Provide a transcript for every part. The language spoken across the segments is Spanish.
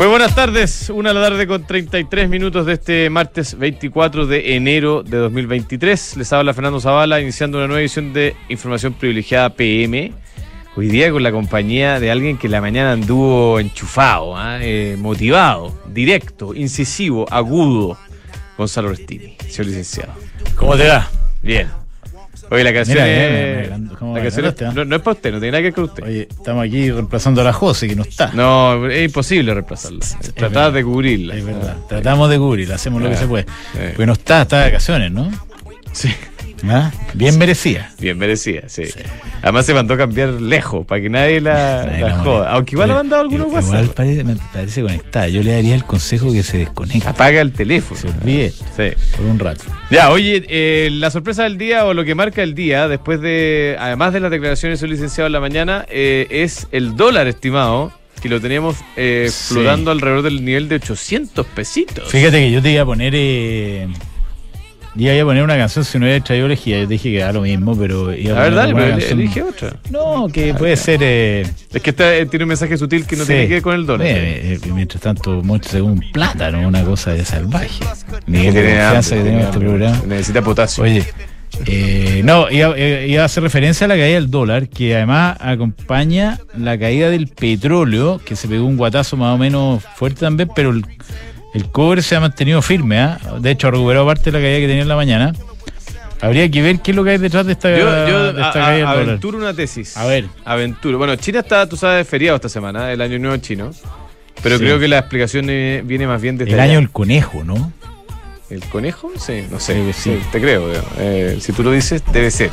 Muy buenas tardes, una de la tarde con 33 minutos de este martes 24 de enero de 2023. Les habla Fernando Zavala, iniciando una nueva edición de Información Privilegiada PM. Hoy día con la compañía de alguien que la mañana anduvo enchufado, ¿ah? Eh, motivado, directo, incisivo, agudo. Gonzalo Restini, señor licenciado. ¿Cómo te va? Bien. Oye, la canción, Mira, es- mira, mira, mira, ¿cómo la canción es- ah? no, no es para usted, no tiene nada que ver con usted. Oye, estamos aquí reemplazando a la José, que no está. No, es imposible reemplazarla. Tratar verdad. de cubrirla. Es verdad. Tratamos de cubrir, hacemos lo que Ah, se puede. eh. Porque no está, está de vacaciones, ¿no? Sí. ¿Ah? Bien merecida. Bien merecida, sí. Además se mandó a cambiar lejos para que nadie la, Nadie la la joda. molesta. Aunque igual le ha mandado algunos Igual WhatsApp. parece, me parece conectada. Yo le daría el consejo que se desconecte. Apaga el teléfono. Se olvide Sí. por un rato. Ya, oye, eh, la sorpresa del día o lo que marca el día, después de, además de las declaraciones del licenciado en la mañana, eh, es el dólar estimado, que lo teníamos eh, Sí. flotando alrededor del nivel de 800 pesitos. Fíjate que yo te iba a poner. Eh, iba a poner una canción si no hubiera traído elegía. Yo dije que da lo mismo, pero. Iba a verdad, una pero canción- elige otra. No, que puede ser. Eh, Es que esta, eh, tiene un mensaje sutil que no sí. tiene que ver con el dólar. Eh, eh, mientras tanto, según un plátano, una cosa de salvaje. Nivel Que tiene confianza que tenemos en este programa. Necesita potasio. Oye, eh, no, iba, iba a hacer referencia a la caída del dólar, que además acompaña la caída del petróleo, que se pegó un guatazo más o menos fuerte también, pero el, el cobre se ha mantenido firme. ¿ah? De hecho, ha recuperado parte de la caída que tenía en la mañana. Habría que ver qué es lo que hay detrás de esta, Yo, yo de esta a- caída aventuro una tesis. A ver. Aventuro. Bueno, China está, tú sabes, feriado esta semana, el año nuevo chino. Pero Sí. creo que la explicación viene más bien desde El año del conejo, ¿no? ¿El conejo? Sí, no sé. Sí. Sí, te creo. Eh, si tú lo dices, debe ser.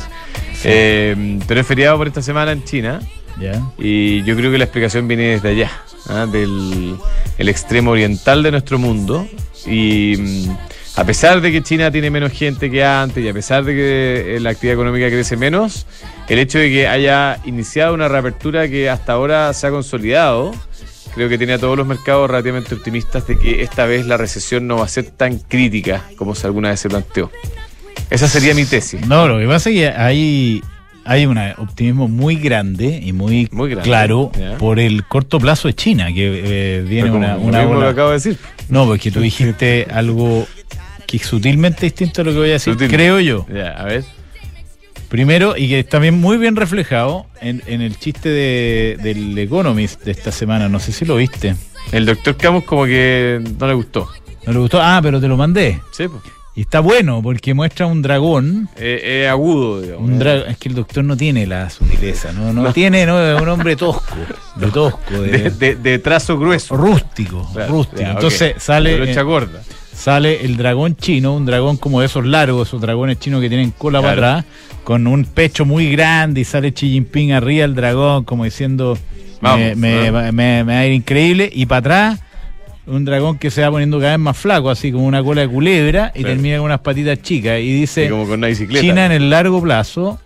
Eh, pero es feriado por esta semana en China. Ya. Y yo creo que la explicación viene desde allá, ¿ah? del el extremo oriental de nuestro mundo. Y mm, a pesar de que China tiene menos gente que antes y a pesar de que eh, la actividad económica crece menos, el hecho de que haya iniciado una reapertura que hasta ahora se ha consolidado, creo que tiene a todos los mercados relativamente optimistas de que esta vez la recesión no va a ser tan crítica como se alguna vez se planteó. Esa sería mi tesis. No, lo que pasa es que hay, hay un optimismo muy grande y muy, Muy grande, claro por el corto plazo de China, que eh, viene una, una lo ola- acabo de decir. No, porque tú dijiste algo que es sutilmente distinto a lo que voy a decir, Sutil. creo yo. Ya, a ver. Primero, y que está bien, muy bien reflejado en, en el chiste de, del Economist de esta semana, no sé si lo viste. El doctor Camus como que no le gustó. ¿No le gustó? Ah, pero te lo mandé. Sí, pues. Y está bueno, porque muestra un dragón. Eh, eh, agudo, digamos. Un dra- es que el doctor no tiene la sutileza, no, no, tiene, no, es un hombre tosco, de tosco, de, de, de- de trazo grueso. rústico, Claro, rústico. ya. Entonces sale, Brocha eh, gorda. sale el dragón chino, un dragón como de esos largos, esos dragones chinos que tienen cola Claro. para atrás, con un pecho muy grande y sale Xi Jinping arriba del dragón como diciendo Vamos, me, me- ¿no? me- me va a ir increíble y para atrás un dragón que se va poniendo cada vez más flaco, así como una cola de culebra y Claro. termina con unas patitas chicas y dice Y como con una. China en el largo plazo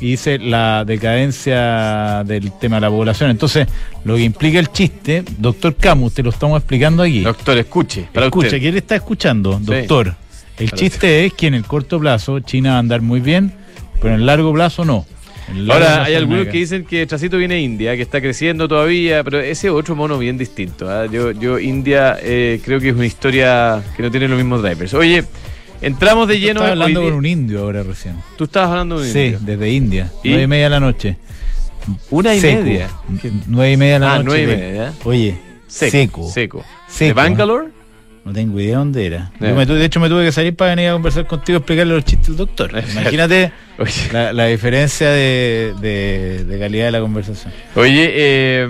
y dice la decadencia del tema de la población. Entonces, lo que implica el chiste, doctor Camus, te lo estamos explicando aquí. Doctor, escuche. Para Escucha, usted. ¿quién está escuchando, Sí. doctor? El chiste es que en el corto plazo China va a andar muy bien, pero en el largo plazo no. Ahora, hay algunos que dicen que Tracito viene de India, que está creciendo todavía, pero ese es otro mono bien distinto. ¿ah? Yo, yo, India, eh, creo que es una historia que no tiene los mismos drivers. Oye, entramos de lleno. estaba hablando con un indio ahora recién. Tú estabas hablando de un Sí, indio. desde India. ¿Y? Nueve y media de la noche. Una y Seco. media. Nueve y media de la Ah, noche. nueve y media, ¿eh? Oye, Seco. seco. Seco. ¿De Seco, Bangalore? No tengo idea dónde era. Yo me de hecho, me tuve que salir para venir a conversar contigo y explicarle los chistes al doctor. Imagínate la, la diferencia de, de- de calidad de la conversación. Oye, eh,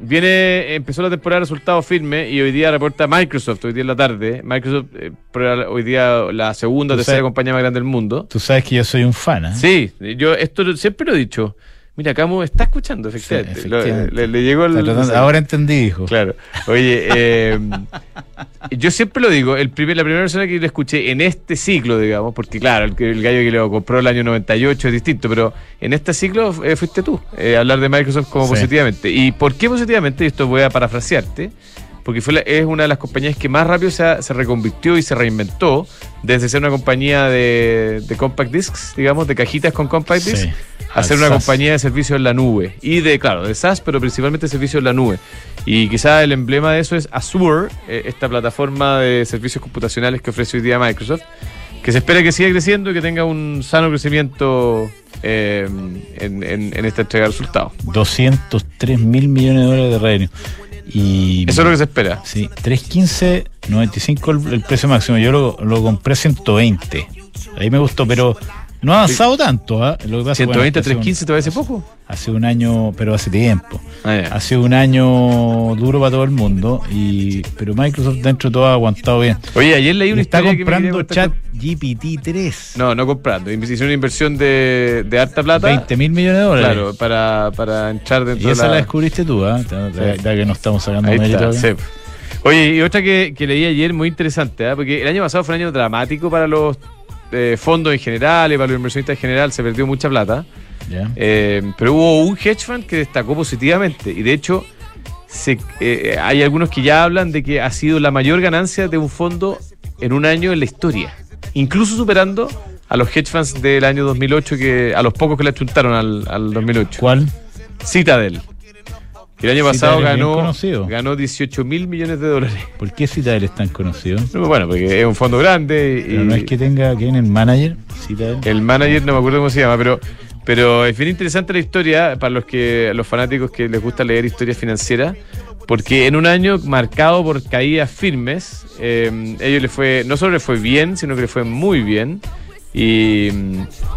viene, empezó la temporada de resultados firmes y hoy día reporta Microsoft, hoy día en la tarde. Microsoft, eh, hoy día la segunda o tercera sabes- compañía más grande del mundo. Tú sabes que yo soy un fan, ¿eh? Sí, yo esto siempre lo he dicho. Mira, Camus está escuchando, efectivamente. Sí, Lo- efectivamente. le, le llegó el. Ahora entendí, hijo. Claro. Oye, eh, yo siempre lo digo, el primer, la primera persona que le escuché en este ciclo, digamos, porque claro, el, el gallo que lo compró el año 98 es distinto, pero en este ciclo eh, fuiste tú, eh, hablar de Microsoft como Sí. positivamente. ¿Y por qué positivamente? Y esto voy a parafrasearte. porque fue la- es una de las compañías que más rápido se, ha- se reconvirtió y se reinventó desde ser una compañía de, de compact discs, digamos, de cajitas con compact discs, Sí. Al una compañía de servicios en la nube. Y de, claro, de SaaS, pero principalmente servicios en la nube. Y quizá el emblema de eso es Azure, eh, esta plataforma de servicios computacionales que ofrece hoy día Microsoft, que se espera que siga creciendo y que tenga un sano crecimiento eh, en, en- en esta entrega de resultados. 203 mil millones de dólares de revenue. Y Eso es lo que se espera. Sí, 315, 95 el, el precio máximo. Yo lo, lo compré a 120. Ahí me gustó, pero no ha avanzado tanto. ¿ah? Lo que pasa, 120, bueno, hace un- 315, ¿te parece poco? Hace un año, pero hace tiempo. Ah, ya. Ha sido un año duro para todo el mundo, y pero Microsoft dentro de todo ha aguantado bien. Oye, ayer leí una está historia que comprando contar chat con- GPT 3. No, no comprando. Hicieron una inversión de, de harta plata. 20 mil millones de dólares. Claro, para, para entrar dentro y esa de la, la... descubriste tú, ¿ah? Ya- que no estamos sacando mérito. Oye, y otra que, que leí ayer muy interesante, ¿ah? porque el año pasado fue un año dramático para los eh, fondos en general para los inversionistas en general, se perdió mucha plata. Eh, pero hubo un hedge fund que destacó positivamente y de hecho se- eh, hay algunos que ya hablan de que ha sido la mayor ganancia de un fondo en un año en la historia, incluso superando a los hedge funds del año 2008 que a los pocos que le achuntaron al, al 2008. ¿Cuál? Citadel. El año pasado ganó, ganó 18 mil millones de dólares. ¿Por qué Citadel es tan conocido? Bueno, porque es un fondo grande y Pero no es que tenga, ¿quién el manager? Citadel. el manager no me acuerdo cómo se llama, pero pero es bien interesante la historia para los que los fanáticos que les gusta leer historias financieras, porque en un año marcado por caídas firmes, eh, ellos les fue no solo les fue bien, sino que les fue muy bien y,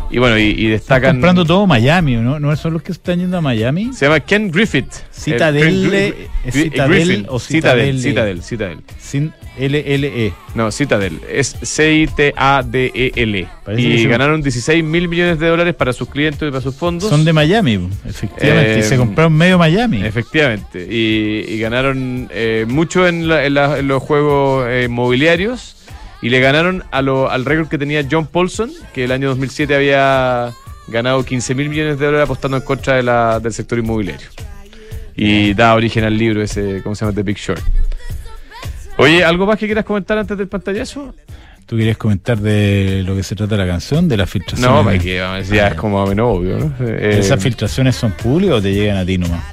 y bueno y, y Están destacan comprando todo Miami, ¿no? ¿No son los que están yendo a Miami? se llama Ken Griffith. Citadel, El- Ken ¿es Citadel Griffith. o Citadel, Citadel? Citadel. Sin LLE. No, Citadel. Es C-I-T-A-D-E-L. Y ganaron 16 mil millones de dólares para sus clientes y para sus fondos. Son de Miami, efectivamente. Eh, y se compraron medio Miami. Efectivamente. Y, y ganaron eh, mucho en, la- en la- en los juegos eh, mobiliarios. Y le ganaron a lo- al récord que tenía John Paulson, que el año 2007 había ganado 15 mil millones de dólares apostando en contra de la- del sector inmobiliario. Y da origen al libro ese, ¿cómo se llama? The Big Short. Oye, ¿algo más que quieras comentar antes del pantallazo? ¿Tú querías comentar de lo que se trata la canción? De las filtraciones. No, para que vamos a decir, ya es como o menos obvio, ¿no? Eh, ¿Esas filtraciones son públicas o te llegan a ti nomás?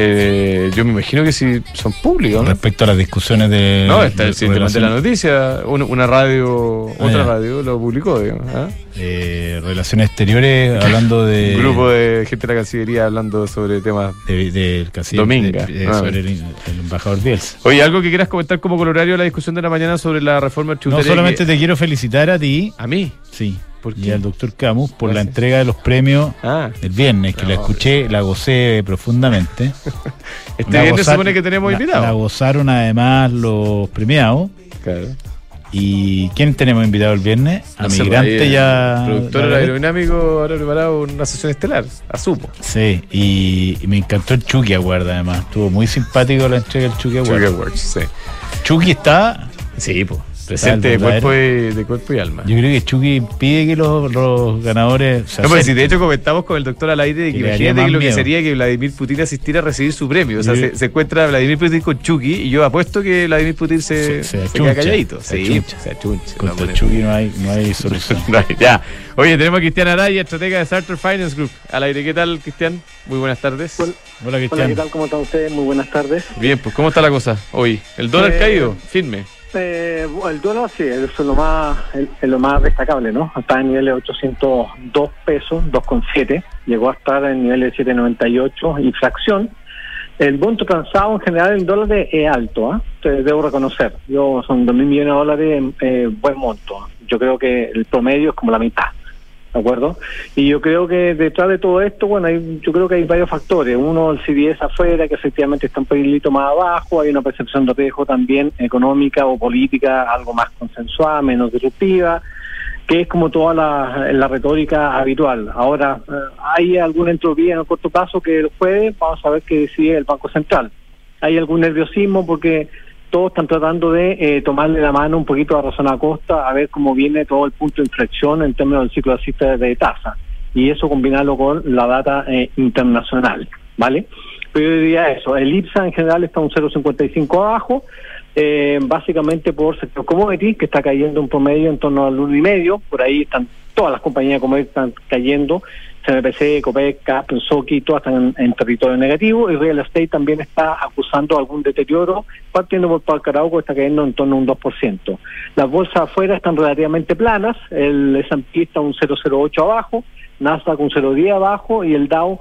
Eh, yo me imagino que sí son públicos, ¿no? Respecto a las discusiones de. No, está de el sistema de la noticia, una, una radio, Ah, otra ya. radio lo publicó, digamos. ¿ah? eh, relaciones exteriores, hablando de. Un grupo de gente de la Cancillería hablando sobre temas. de- del cacique- Dominga. de- de- Ah. sobre el, el embajador Bielsa. Oye, algo que quieras comentar como colorario a la discusión de la mañana sobre la reforma No tributaria. solamente que- te quiero felicitar a ti, A mí. sí, ¿Por y al doctor Camus por la entrega de los premios Ah, el viernes, que la escuché, la gocé profundamente. este La viernes se supone que tenemos invitados. La gozaron además los premiados. Claro. ¿Y quién tenemos invitado el viernes? A No Migrante ahí, ya. El productor aerodinámico ahora preparado una sesión estelar, asumo. Sí, y, y me encantó el Chucky Award además. Estuvo muy simpático la entrega del Chucky Award. Sugar Works, sí. Chucky está. Sí, pues. Presente de cuerpo, y, de cuerpo y alma. Yo creo que Chucky pide que los, los ganadores. se No, pues si de hecho comentamos con el doctor al aire de que imagínate que lo que sería que Vladimir Putin asistiera a recibir su premio. O sea, se, se encuentra Vladimir Putin con Chucky y yo apuesto que Vladimir Putin se, Se- se se queda achuncha, calladito. se Sí, achuncha. se achuncha. Contra No, Chucky no hay, no hay solución. No, ya. Oye, tenemos a Cristian Araya, estratega de Sartor Finance Group. Al aire, ¿qué tal, Cristian? Muy buenas tardes. Hola, Hola, Cristian. ¿qué tal? ¿Cómo están ustedes? Muy buenas tardes. Bien, pues, ¿cómo está la cosa hoy? ¿El dólar Eh, caído? Firme. Eh, el dólar sí, es lo más es lo más destacable, ¿no? Está en niveles de 802 pesos, 2,7. Llegó a estar en niveles de 7,98 y fracción. El monto transado en general en dólares es alto, ¿ah? Te debo reconocer. Yo son 2 mil millones de dólares, eh, buen monto. Yo creo que el promedio es como la mitad. ¿De acuerdo? Y yo creo que detrás de todo esto, bueno, hay, yo creo que hay varios factores. Uno, el CDS afuera, que efectivamente está un pelito más abajo. Hay una percepción de riesgo también económica o política, algo más consensuada, menos disruptiva, que es como toda la, la retórica habitual. Ahora, eh, hay alguna entropía en el corto plazo que el jueves vamos a ver qué decide el Banco Central. Hay algún nerviosismo porque todos están tratando de eh, tomarle la mano un poquito a Razón Acosta a ver cómo viene todo el punto de inflexión en términos del ciclo alcista de tasa y eso combinarlo con la data eh, internacional, ¿vale? Pero yo diría eso, el IPSA en general está un 0,55 abajo, eh, básicamente por sector commodity, que está cayendo un promedio en torno al 1,5, por ahí están todas las compañías de commodity están cayendo, CNPC, Copec, Cap, Soki, todas están en, en territorio negativo, y Real Estate también está acusando algún deterioro, partiendo por Parcarauco está cayendo en torno a un 2%. Las bolsas afuera están relativamente planas, el S&P está un 0,08 abajo, Nasdaq un 0,10 abajo y el Dow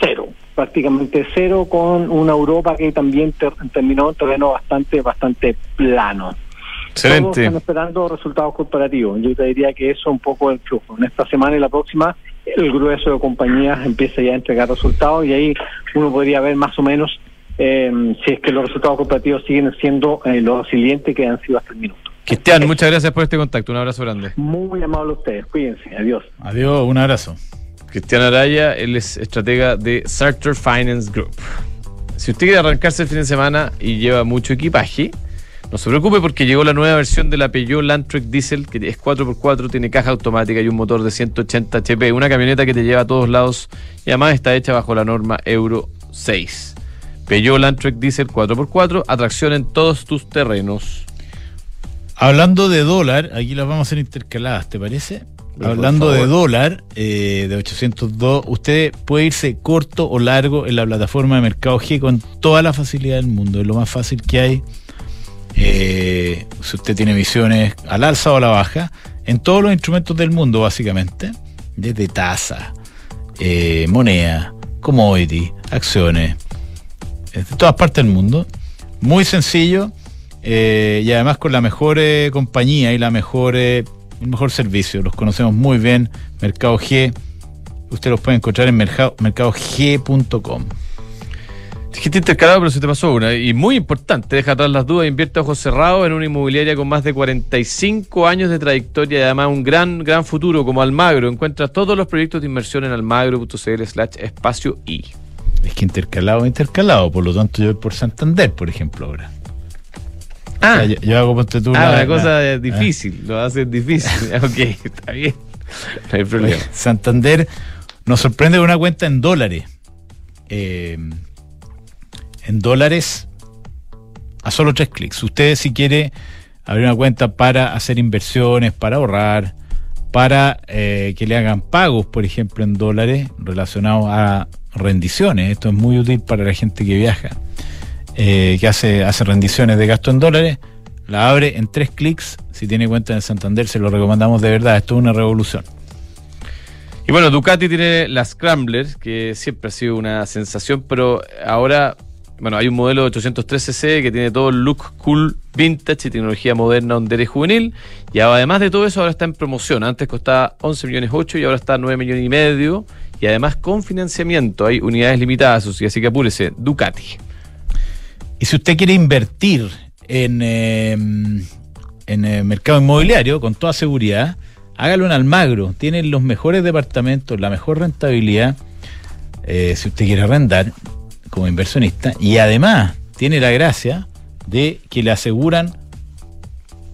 cero, prácticamente cero con una Europa que también ter- terminó en terreno bastante, bastante plano. Todos Excelente. están esperando resultados corporativos. Yo te diría que eso es un poco el flujo. En esta semana y la próxima, el grueso de compañías empieza ya a entregar resultados y ahí uno podría ver más o menos eh, si es que los resultados corporativos siguen siendo eh, los resilientes que han sido hasta el minuto. Cristian, muchas gracias por este contacto. Un abrazo grande. Muy amable a ustedes. Cuídense. Adiós. Adiós, un abrazo. Cristian Araya, él es estratega de Sartor Finance Group. Si usted quiere arrancarse el fin de semana y lleva mucho equipaje, no se preocupe porque llegó la nueva versión de la Peugeot Landtrek Diesel, que es 4x4, tiene caja automática y un motor de 180 HP, una camioneta que te lleva a todos lados y además está hecha bajo la norma Euro 6. Peugeot Landtrek Diesel 4x4, atracción en todos tus terrenos. Hablando de dólar, aquí las vamos a hacer intercaladas, ¿te parece? Hablando de dólar, eh, de 802, usted puede irse corto o largo en la plataforma de Mercado G con toda la facilidad del mundo. Es lo más fácil que hay. Eh, si usted tiene visiones al alza o a la baja, en todos los instrumentos del mundo, básicamente, desde tasa, eh, moneda, commodity, acciones, de todas partes del mundo. Muy sencillo eh, y además con la mejor compañía y la mejor, el mejor servicio. Los conocemos muy bien. Mercado G. Usted los puede encontrar en mercado, mercadog.com. Dijiste intercalado, pero se te pasó una. Y muy importante, deja atrás las dudas, invierte ojos cerrados en una inmobiliaria con más de 45 años de trayectoria y además un gran, gran futuro como Almagro. Encuentra todos los proyectos de inversión en almagro.cl slash espacio y. Es que intercalado, intercalado. Por lo tanto, yo voy por Santander, por ejemplo, ahora. O sea, yo, yo hago ponte tú Ah, la- una cosa la- eh, difícil, lo hace difícil. ok, está bien. No hay problema. Santander nos sorprende con una cuenta en dólares. Eh, en dólares a solo tres clics. Usted si quiere abrir una cuenta para hacer inversiones, para ahorrar, para eh, que le hagan pagos, por ejemplo, en dólares relacionados a rendiciones. Esto es muy útil para la gente que viaja, eh, que hace, hace rendiciones de gasto en dólares. La abre en tres clics. Si tiene cuenta en Santander, se lo recomendamos de verdad. Esto es una revolución. Y bueno, Ducati tiene la Scrambler, que siempre ha sido una sensación, pero ahora, bueno, hay un modelo 803cc que tiene todo el look cool, vintage y tecnología moderna, hondera y juvenil. Y además de todo eso, ahora está en promoción. Antes costaba 11 millones 8 y ahora está 9 millones y medio. Y además con financiamiento, hay unidades limitadas, así que apúrese, Ducati. Y si usted quiere invertir en, eh, en el mercado inmobiliario, con toda seguridad, hágalo en Almagro. Tienen los mejores departamentos, la mejor rentabilidad, eh, si usted quiere arrendar como inversionista. Y además tiene la gracia de que le aseguran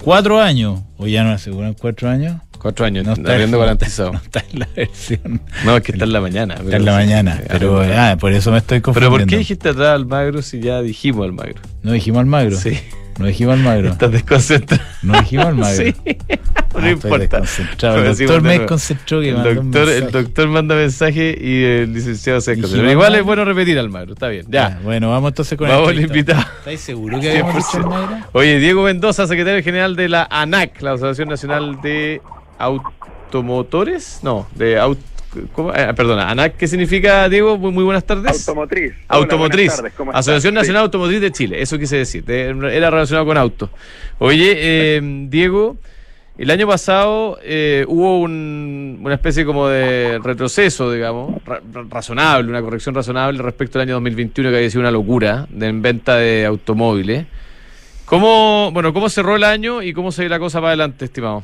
cuatro años, o ya no le aseguran cuatro años. Cuatro años, No está, arriendo garantizado. no está en la versión. No, es que está en la mañana. Está en la mañana. Pero ah, por eso me estoy Pero confundiendo. ¿por qué dijiste atrás Almagro si ya dijimos Almagro? No dijimos Almagro. Sí. No dijimos Almagro. Estás desconcentrado. No dijimos Almagro. Sí. Ah, no importa. El doctor me desconcentró que El mandó doctor, el doctor manda mensaje y el licenciado se Pero igual es bueno repetir Almagro, está bien. Ya. Ya, bueno, vamos entonces con Vamos el invitado. ¿Estáis seguros que habíamos dicho Almagro? Oye, Diego Mendoza, secretario general de la ANAC, la Asociación Nacional de Automotores. No, de aut ¿cómo? Eh, perdona, ANAC, ¿qué significa, Diego? Muy, muy buenas tardes. Automotriz. Automotriz. Asociación Sí. Nacional Automotriz de Chile, eso quise decir. de- era relacionado con auto. Oye, eh, Diego, el año pasado eh, hubo un- una especie como de retroceso, digamos, ra- ra- razonable, una corrección razonable respecto al año 2021 que había sido una locura de, en venta de automóviles. ¿Cómo, bueno, ¿Cómo cerró el año y cómo se ve la cosa para adelante, estimado?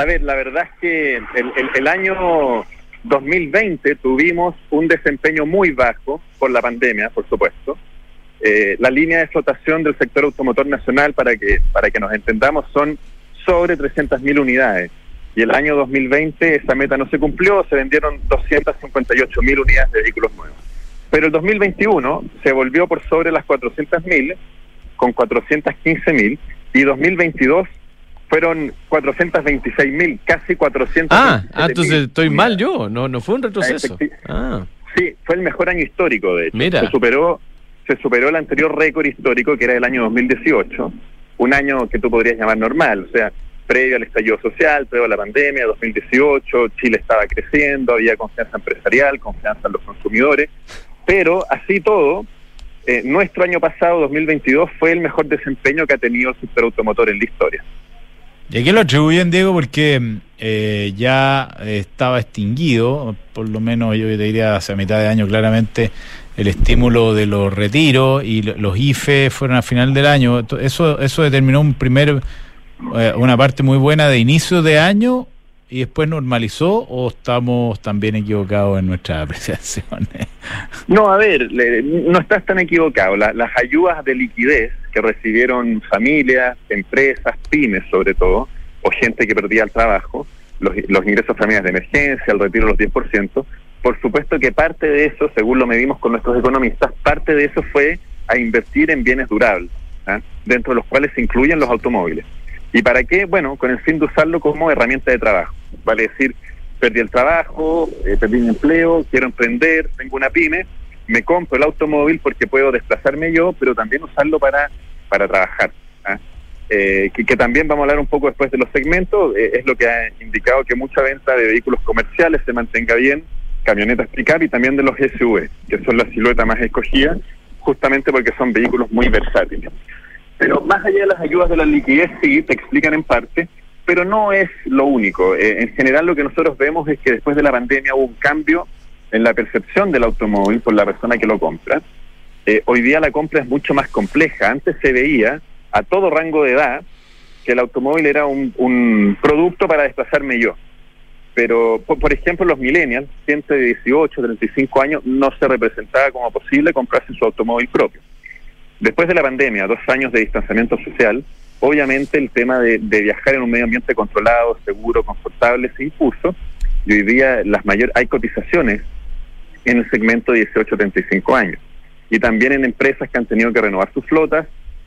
A ver, la verdad es que el, el- el año 2020 tuvimos un desempeño muy bajo por la pandemia, por supuesto. Eh, la línea de flotación del sector automotor nacional, para que, para que nos entendamos, son sobre 300.000 unidades. Y el año 2020 esa meta no se cumplió, se vendieron 258.000 unidades de vehículos nuevos. Pero el 2021 se volvió por sobre las 400.000, con 415.000, y 2022 fueron 426.000, casi 400. Ah, ah, entonces estoy mal yo, no, no fue un retroceso. Ah, Sí, fue el mejor año histórico, de hecho. Mira. Se superó, se superó el anterior récord histórico, que era el año 2018, un año que tú podrías llamar normal, o sea, previo al estallido social, previo a la pandemia, 2018, Chile estaba creciendo, había confianza empresarial, confianza en los consumidores, pero así todo, eh, nuestro año pasado, 2022, fue el mejor desempeño que ha tenido el sector automotor en la historia. ¿Y a qué lo atribuyen, Diego? Porque eh, ya estaba extinguido, por lo menos yo te diría hacia mitad de año claramente, el estímulo de los retiros y lo- los IFE fueron a final del año. Eso, eso determinó un primer, eh, una parte muy buena de inicio de año y después normalizó o estamos también equivocados en nuestras apreciaciones. No, a ver, no estás tan equivocado. La- las ayudas de liquidez que recibieron familias, empresas, pymes sobre todo, o gente que perdía el trabajo, los, los ingresos familiares de emergencia, el retiro de los 10%, por supuesto que parte de eso, según lo medimos con nuestros economistas, parte de eso fue a invertir en bienes durables, ¿ah? dentro de los cuales se incluyen los automóviles. ¿Y para qué? Bueno, con el fin de usarlo como herramienta de trabajo. Vale decir, perdí el trabajo, eh, perdí mi empleo, quiero emprender, tengo una pyme, me compro el automóvil porque puedo desplazarme yo, pero también usarlo para, para trabajar. ¿ah? Eh, que, también vamos a hablar un poco después de los segmentos, eh, es lo que ha indicado que mucha venta de vehículos comerciales se mantenga bien, camionetas pick-up y también de los SUV, que son la silueta más escogida, justamente porque son vehículos muy versátiles. Pero más allá de las ayudas de la liquidez, sí, te explican en parte, pero no es lo único. Eh, en general lo que nosotros vemos es que después de la pandemia hubo un cambio en la percepción del automóvil por la persona que lo compra. Eh, hoy día la compra es mucho más compleja. Antes se veía a todo rango de edad que el automóvil era un, un producto para desplazarme yo. Pero, por, por ejemplo, los millennials, gente de 18, 35 años, no se representaba como posible comprarse su automóvil propio. Después de la pandemia, dos años de distanciamiento social, obviamente el tema de, viajar en un medio ambiente controlado, seguro, confortable, se impuso. Y hoy día las mayor, hay cotizaciones en el segmento de 18-35 años. Y también en empresas que han tenido que renovar sus flotas,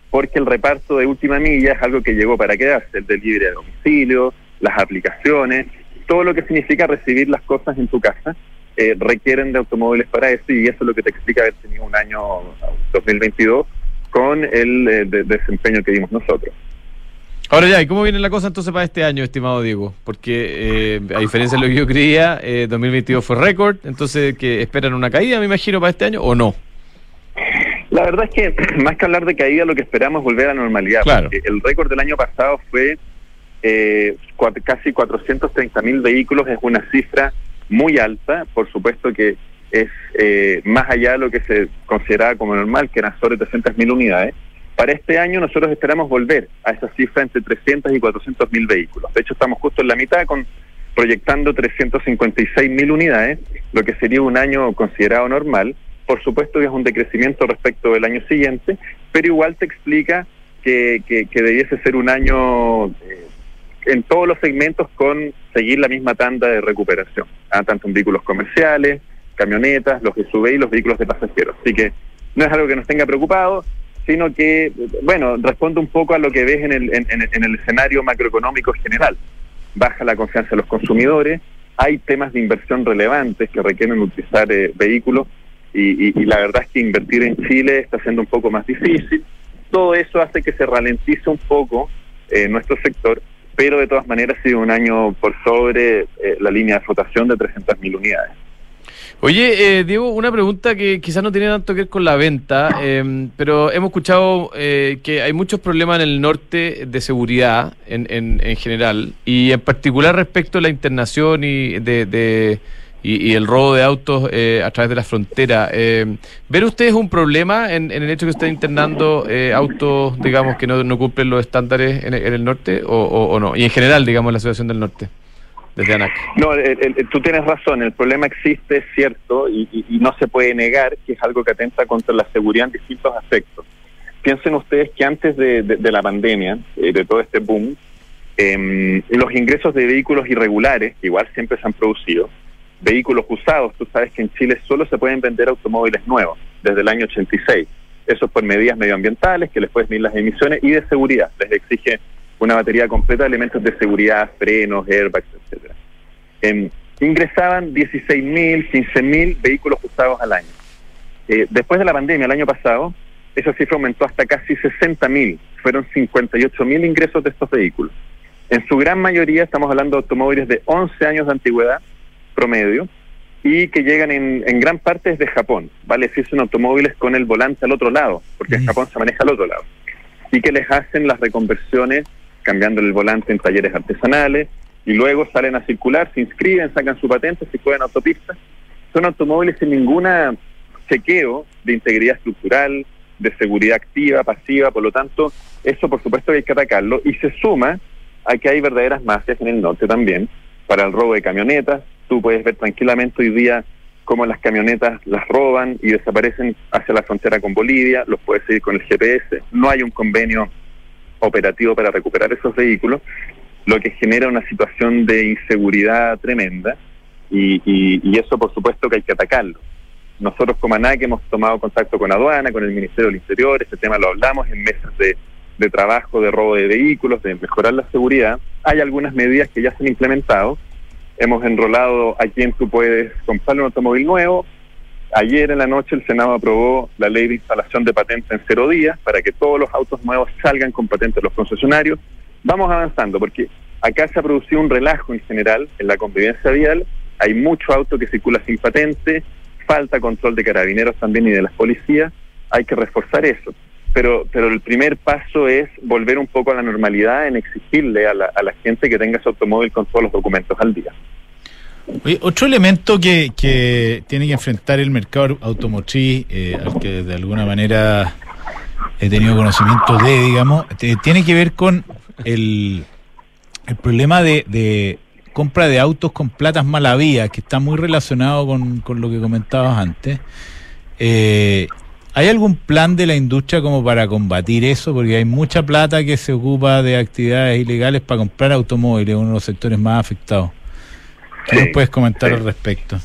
porque el reparto de última milla es algo que llegó para quedarse, el delivery a domicilio, las aplicaciones, todo lo que significa recibir las cosas en tu casa, eh, requieren de automóviles para eso y eso es lo que te explica haber tenido un año 2022 con el eh, de- desempeño que dimos nosotros. Ahora ya, ¿y cómo viene la cosa entonces para este año, estimado Diego? Porque eh, a diferencia de lo que yo creía, eh, 2022 fue récord, entonces que esperan una caída, me imagino, para este año, ¿o no? La verdad es que más que hablar de caída, lo que esperamos es volver a la normalidad. Claro. porque el récord del año pasado fue eh, cua- casi 430 mil vehículos, es una cifra muy alta, por supuesto que es eh, más allá de lo que se consideraba como normal, que eran sobre 300 mil unidades. Para este año nosotros esperamos volver a esa cifra entre 300 y 400 mil vehículos. De hecho, estamos justo en la mitad con proyectando 356 mil unidades, lo que sería un año considerado normal. Por supuesto que es un decrecimiento respecto del año siguiente, pero igual te explica que debiese ser un año eh, en todos los segmentos con seguir la misma tanda de recuperación, ah, tanto en vehículos comerciales, camionetas, los SUV y los vehículos de pasajeros. Así que no es algo que nos tenga preocupados, sino que, bueno, responde un poco a lo que ves en el, en, en- el escenario macroeconómico general. Baja la confianza de los consumidores, hay temas de inversión relevantes que requieren utilizar eh, vehículos y la verdad es que invertir en Chile está siendo un poco más difícil. Todo eso hace que se ralentice un poco eh, nuestro sector, pero de todas maneras ha sido un año por sobre eh, la línea de flotación de 300.000 unidades. Oye, eh, Diego, una pregunta que quizás no tiene tanto que ver con la venta, eh, pero hemos escuchado eh, que hay muchos problemas en el norte de seguridad en, en, en general, y en particular respecto a la internación y, de, de- y, el robo de autos eh, a través de la frontera. Eh, ¿Ven ustedes un problema en, en el hecho que estén internando eh, autos, digamos, que no, no cumplen los estándares en en el norte, o, o- o no? Y en general, digamos, la situación del norte, No, el- el- tú tienes razón, el problema existe, es cierto, y, no se puede negar que es algo que atenta contra la seguridad en distintos aspectos. Piensen ustedes que antes de, la pandemia, eh, de todo este boom, em, los ingresos de vehículos irregulares, que igual siempre se han producido, vehículos usados. Tú sabes que en Chile solo se pueden vender automóviles nuevos desde el año 86. Eso es por medidas medioambientales, que les puedes medir las emisiones, y de seguridad. Les exige una batería completa de elementos de seguridad, frenos, airbags, etcétera. Em, ingresaban 16.000, 15.000 vehículos usados al año. Eh, después de la pandemia, el año pasado, esa cifra aumentó hasta casi 60.000. Fueron 58.000 ingresos de estos vehículos. En su gran mayoría estamos hablando de automóviles de 11 años de antigüedad promedio y que llegan en, en gran parte desde Japón. Vale decir, son automóviles con el volante al otro lado, porque en Mm. Japón se maneja al otro lado. Y que les hacen las reconversiones cambiando el volante en talleres artesanales y luego salen a circular, se inscriben, sacan su patente, se juegan autopistas. Son automóviles sin ninguna chequeo de integridad estructural, de seguridad activa, pasiva, por lo tanto, eso por supuesto hay que atacarlo y se suma a que hay verdaderas mafias en el norte también para el robo de camionetas. Tú puedes ver tranquilamente hoy día cómo las camionetas las roban y desaparecen hacia la frontera con Bolivia, los puedes seguir con el GPS, no hay un convenio operativo para recuperar esos vehículos, lo que genera una situación de inseguridad tremenda y, y- eso por supuesto que hay que atacarlo. Nosotros como ANAC hemos tomado contacto con aduana, con el Ministerio del Interior, este tema lo hablamos en mesas de, de trabajo de robo de vehículos, de mejorar la seguridad. Hay algunas medidas que ya se han implementado. Hemos enrolado a quien tú puedes comprar un automóvil nuevo. Ayer en la noche el Senado aprobó la ley de instalación de patentes en cero días para que todos los autos nuevos salgan con patentes los concesionarios. Vamos avanzando porque acá se ha producido un relajo en general en la convivencia vial. Hay mucho auto que circula sin patente, falta control de carabineros también y de las policías. Hay que reforzar eso. Pero, pero el primer paso es volver un poco a la normalidad en exigirle a la, a la gente que tenga su automóvil con todos los documentos al día. Oye, otro elemento que, que tiene que enfrentar el mercado automotriz, eh, al que de alguna manera he tenido conocimiento de, digamos, tiene que ver con el, el problema de, de compra de autos con platas malavías, que está muy relacionado con, con lo que comentabas antes. Eh, ¿Hay algún plan de la industria como para combatir eso? Porque hay mucha plata que se ocupa de actividades ilegales para comprar automóviles, uno de los sectores más afectados. ¿Qué Sí, nos puedes comentar sí. al respecto?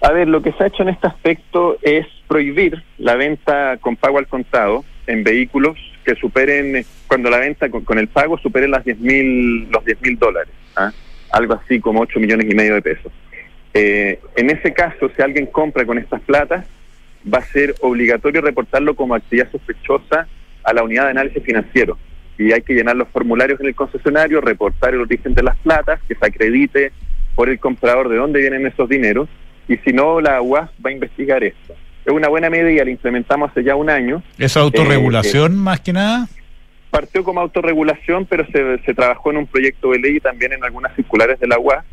A ver, lo que se ha hecho en este aspecto es prohibir la venta con pago al contado en vehículos que superen, eh, cuando la venta con, con el pago superen las 10 mil, los 10 mil dólares, ¿ah? algo así como 8 millones y medio de pesos. Eh, en ese caso, si alguien compra con estas platas, va a ser obligatorio reportarlo como actividad sospechosa a la unidad de análisis financiero. Y hay que llenar los formularios en el concesionario, reportar el origen de las platas, que se acredite por el comprador de dónde vienen esos dineros, y si no, la UAS va a investigar esto. Es una buena medida, la implementamos hace ya un año. ¿Eso autorregulación más que nada? Partió como autorregulación, pero se, se trabajó en un proyecto de ley y también en algunas circulares de la UAS.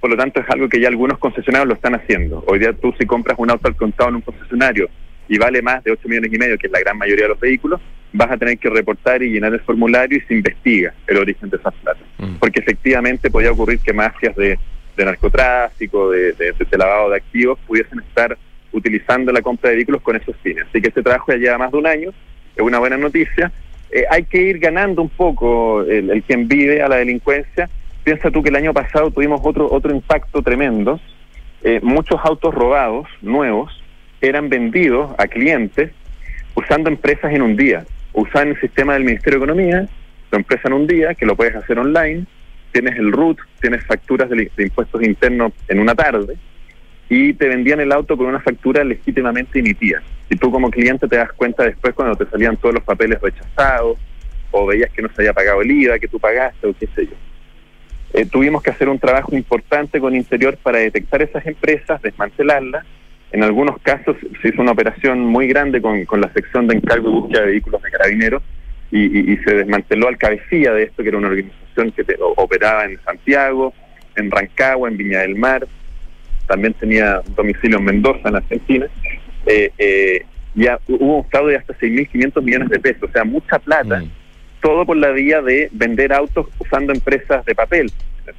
Por lo tanto, es algo que ya algunos concesionarios lo están haciendo. Hoy día tú si compras un auto al contado en un concesionario y vale más de 8 millones y medio, que es la gran mayoría de los vehículos, vas a tener que reportar y llenar el formulario y se investiga el origen de esas plata. Mm. Porque efectivamente podía ocurrir que mafias de, de narcotráfico, de, de- lavado de activos, pudiesen estar utilizando la compra de vehículos con esos fines. Así que este trabajo ya lleva más de un año, es una buena noticia. Eh, hay que ir ganando un poco el, el quien vive a la delincuencia. Piensa tú que el año pasado tuvimos otro, otro impacto tremendo. Eh, muchos autos robados, nuevos, eran vendidos a clientes usando empresas en un día. Usaban el sistema del Ministerio de Economía, tu empresa en un día, que lo puedes hacer online, tienes el RUT, tienes facturas de, impuestos internos en una tarde, y te vendían el auto con una factura legítimamente emitida. Y tú como cliente te das cuenta después cuando te salían todos los papeles rechazados, o veías que no se había pagado el IVA que tú pagaste, o qué sé yo. Eh, tuvimos que hacer un trabajo importante con Interior para detectar esas empresas, desmantelarlas. En algunos casos se hizo una operación muy grande con, con la sección de encargo y búsqueda de vehículos de carabineros y, y- y se desmanteló al cabecilla de esto, que era una organización que te- operaba en Santiago, en Rancagua, en Viña del Mar, también tenía domicilio en Mendoza, en Argentina. Eh, eh, ya hubo un fraude de hasta 6.500 millones de pesos, o sea, mucha plata Mm. todo por la vía de vender autos usando empresas de papel.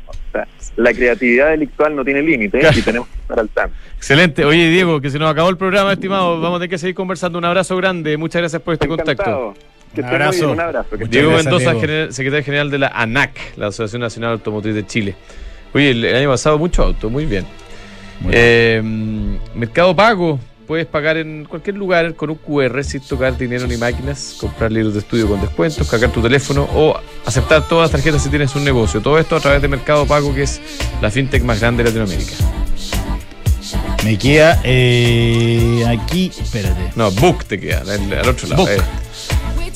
O sea, la creatividad delictual no tiene límite Claro. y tenemos que estar al tanto. Excelente. Oye, Diego, que se nos acabó el programa, estimado. Vamos a tener que seguir conversando. Un abrazo grande. Muchas gracias por este contacto. Que Un abrazo. bien, un abrazo. que Muchas Diego Mendoza, general- secretario general de la ANAC, la Asociación Nacional Automotriz de Chile. Oye, el, el año pasado mucho auto, muy bien. Muy Eh, mercado Pago. Puedes pagar en cualquier lugar con un QR sin tocar dinero ni máquinas, comprar libros de estudio con descuentos, cargar tu teléfono o aceptar todas las tarjetas si tienes un negocio. Todo esto a través de Mercado Pago, que es la fintech más grande de Latinoamérica. Me queda eh, aquí, espérate. No, Book te queda, al, al otro lado. Book. eh.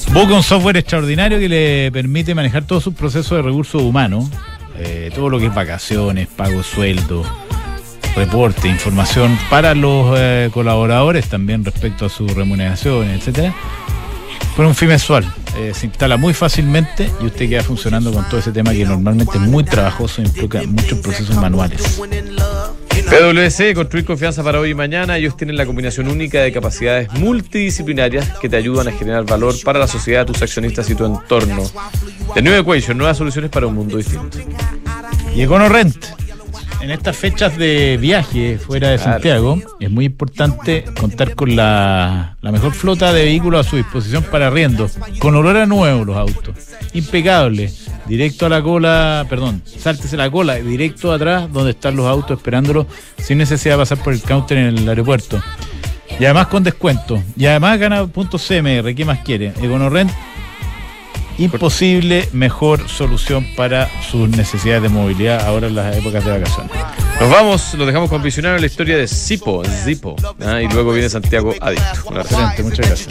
Es un software extraordinario que le permite manejar todos sus procesos de recursos humanos, eh, todo lo que es vacaciones, pago sueldo, reporte, información para los eh, colaboradores también respecto a sus remuneraciones, etcétera. Por un fin mensual. Eh, se instala muy fácilmente y usted queda funcionando con todo ese tema que normalmente es muy trabajoso e implica muchos procesos manuales. PwC, construir confianza para hoy y mañana. Ellos tienen la combinación única de capacidades multidisciplinarias que te ayudan a generar valor para la sociedad, tus accionistas y tu entorno. The New Equation, nuevas soluciones para un mundo distinto. Y EconoRent. En estas fechas de viaje fuera de Claro. Santiago, es muy importante contar con la, la mejor flota de vehículos a su disposición para arriendo. Con olor a nuevo los autos. Impecable. Directo a la cola, perdón, sáltese la cola, directo atrás donde están los autos esperándolos sin necesidad de pasar por el counter en el aeropuerto. Y además con descuento. Y además gana puntos CMR. ¿Qué más quiere? EconoRent imposible mejor solución para sus necesidades de movilidad ahora en las épocas de vacaciones. Nos vamos, lo dejamos con visionario la historia de Zipo, Zipo. ¿ah? Y luego viene Santiago Adicto. Excelente, muchas gracias.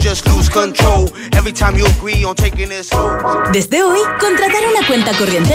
Desde hoy, contratar una cuenta corriente en